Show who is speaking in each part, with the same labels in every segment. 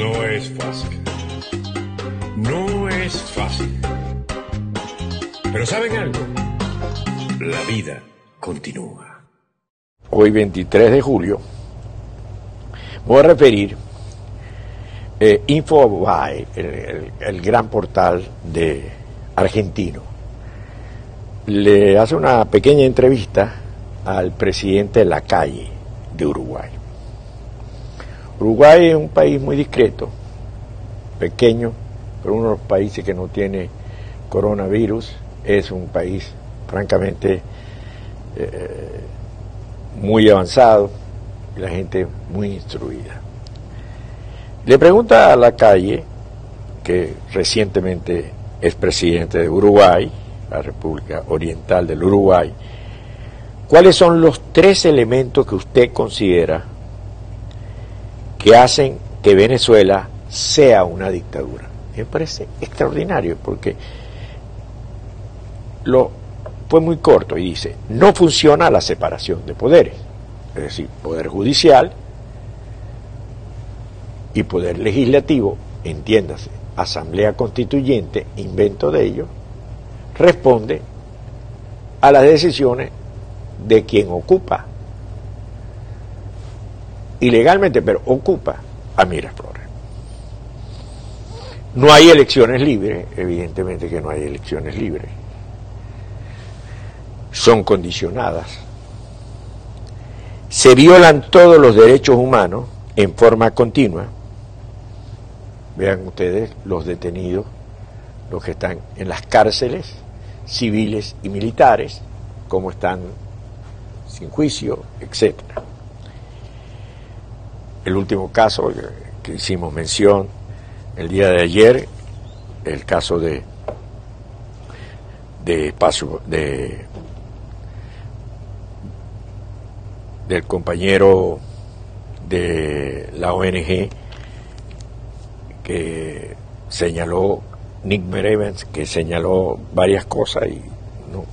Speaker 1: No es fácil. No es fácil. Pero ¿saben algo? La vida continúa.
Speaker 2: Hoy 23 de julio voy a referir eh, el, el gran portal de argentino. Le hace una pequeña entrevista al presidente de la calle de Uruguay. Uruguay es un país muy discreto, pequeño, pero uno de los países que no tiene coronavirus, es un país francamente eh, muy avanzado y la gente muy instruida. Le pregunta a la calle, que recientemente es presidente de Uruguay, la República Oriental del Uruguay, ¿cuáles son los tres elementos que usted considera que hacen que Venezuela sea una dictadura? Me parece extraordinario porque lo fue muy corto y dice, no funciona la separación de poderes, es decir, poder judicial y poder legislativo, entiéndase, asamblea constituyente, invento de ellos, responde a las decisiones de quien ocupa, ilegalmente, pero ocupa a Miraflores. No hay elecciones libres, evidentemente que no hay elecciones libres. Son condicionadas. Se violan todos los derechos humanos en forma continua. Vean ustedes los detenidos, los que están en las cárceles civiles y militares, como están sin juicio, etc. El último caso que hicimos mención el día de ayer el caso de de de del compañero de la ONG que señaló Nick Merevens que señaló varias cosas y no,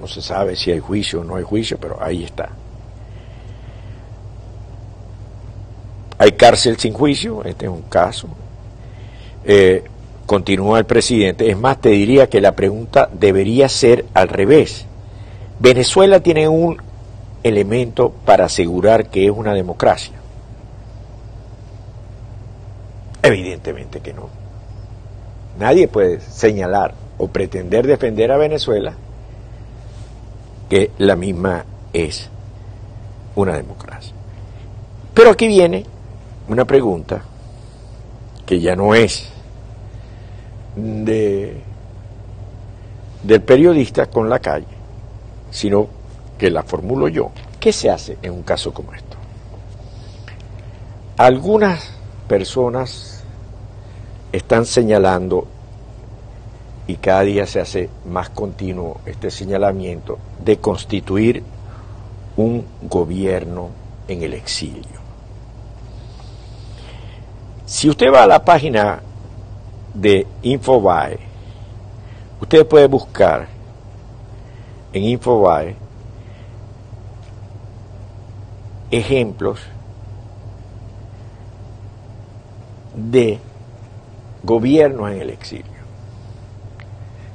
Speaker 2: no se sabe si hay juicio o no hay juicio, pero ahí está. Hay cárcel sin juicio, este es un caso, eh, continúa el presidente, es más, te diría que la pregunta debería ser al revés. Venezuela tiene un elemento para asegurar que es una democracia. Evidentemente que no. Nadie puede señalar o pretender defender a Venezuela que la misma es una democracia. Pero aquí viene una pregunta que ya no es de, del periodista con la calle, sino que la formulo yo. ¿Qué se hace en un caso como esto? Algunas personas están señalando, y cada día se hace más continuo este señalamiento, de constituir un gobierno en el exilio. Si usted va a la página de Infobae, usted puede buscar en Infobae ejemplos de gobiernos en el exilio.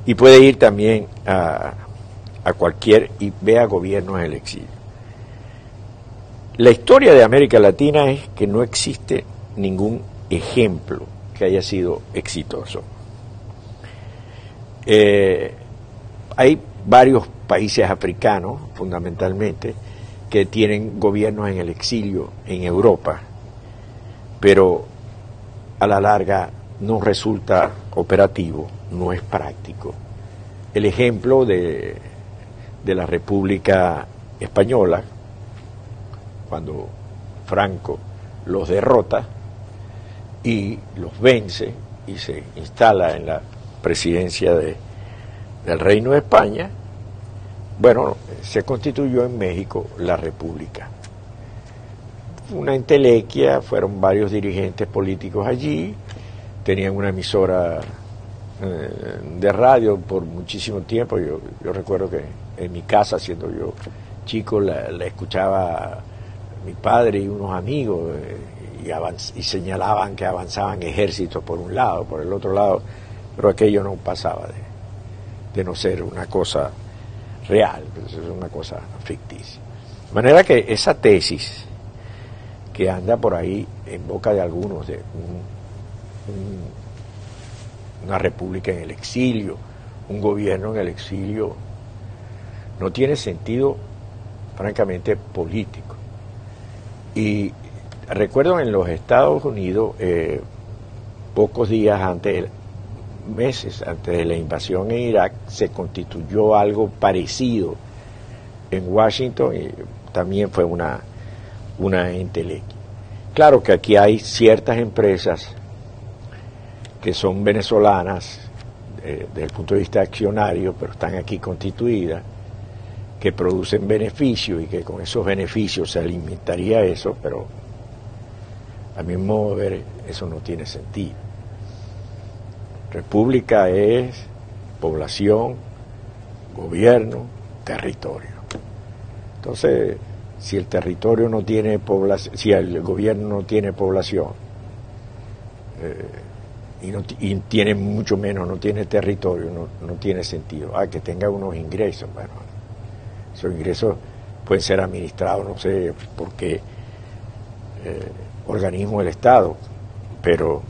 Speaker 2: Y puede ir también a, a cualquier y vea gobiernos en el exilio. La historia de América Latina es que no existe ningún ejemplo que haya sido exitoso. Eh, hay varios países africanos, fundamentalmente, que tienen gobiernos en el exilio en Europa, pero a la larga no resulta operativo, no es práctico. El ejemplo de, de la República Española, cuando Franco los derrota, y los vence y se instala en la presidencia de, del Reino de España, bueno, se constituyó en México la República. Una entelequia, fueron varios dirigentes políticos allí, tenían una emisora eh, de radio por muchísimo tiempo. Yo, yo recuerdo que en mi casa, siendo yo chico, la, escuchaba mi padre y unos amigos. Eh, y, señalaban que avanzaban ejércitos por un lado, por el otro lado, pero aquello no pasaba de, no ser una cosa real, pues es una cosa ficticia. De manera que esa tesis que anda por ahí en boca de algunos de una república en el exilio, un gobierno en el exilio, no tiene sentido francamente político. Y recuerdo en los Estados Unidos, eh, pocos días antes, meses antes de la invasión en Irak, se constituyó algo parecido en Washington y también fue una, una entelequia. Claro que aquí hay ciertas empresas que son venezolanas eh, desde el punto de vista accionario, pero están aquí constituidas, que producen beneficios y que con esos beneficios se alimentaría eso, pero a mi modo de ver eso no tiene sentido. República es población, gobierno, territorio. Entonces, si el territorio no tiene población, si el gobierno no tiene población, eh, y, no, tiene mucho menos, no tiene territorio, no, tiene sentido. Ah, que tenga unos ingresos, bueno, esos ingresos pueden ser administrados, no sé por qué eh, organismo del Estado, pero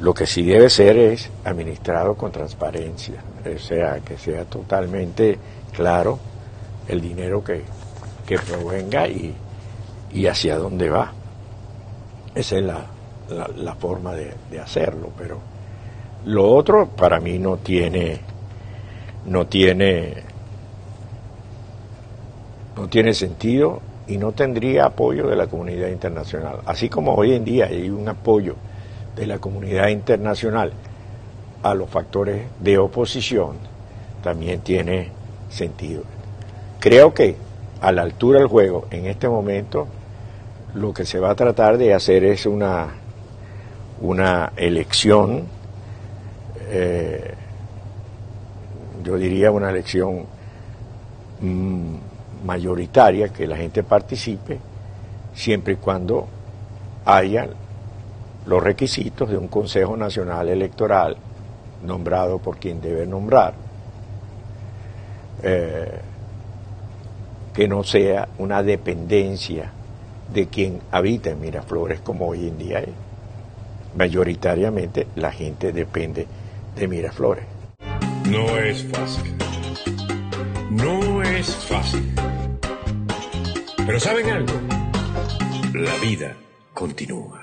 Speaker 2: lo que sí debe ser es administrado con transparencia, o sea, que sea totalmente claro el dinero que, que provenga y, y hacia dónde va. Esa es la, la, forma de, hacerlo, pero lo otro para mí no tiene, no tiene, no tiene sentido y no tendría apoyo de la comunidad internacional. Así como hoy en día hay un apoyo de la comunidad internacional a los factores de oposición, también tiene sentido. Creo que a la altura del juego, en este momento, lo que se va a tratar de hacer es una una elección, eh, yo diría una elección mm, mayoritaria, que la gente participe, siempre y cuando haya los requisitos de un Consejo Nacional Electoral nombrado por quien debe nombrar, eh, que no sea una dependencia de quien habita en Miraflores como hoy en día es mayoritariamente la gente depende de Miraflores.
Speaker 1: No es fácil. No es fácil. Pero ¿saben algo? La vida continúa.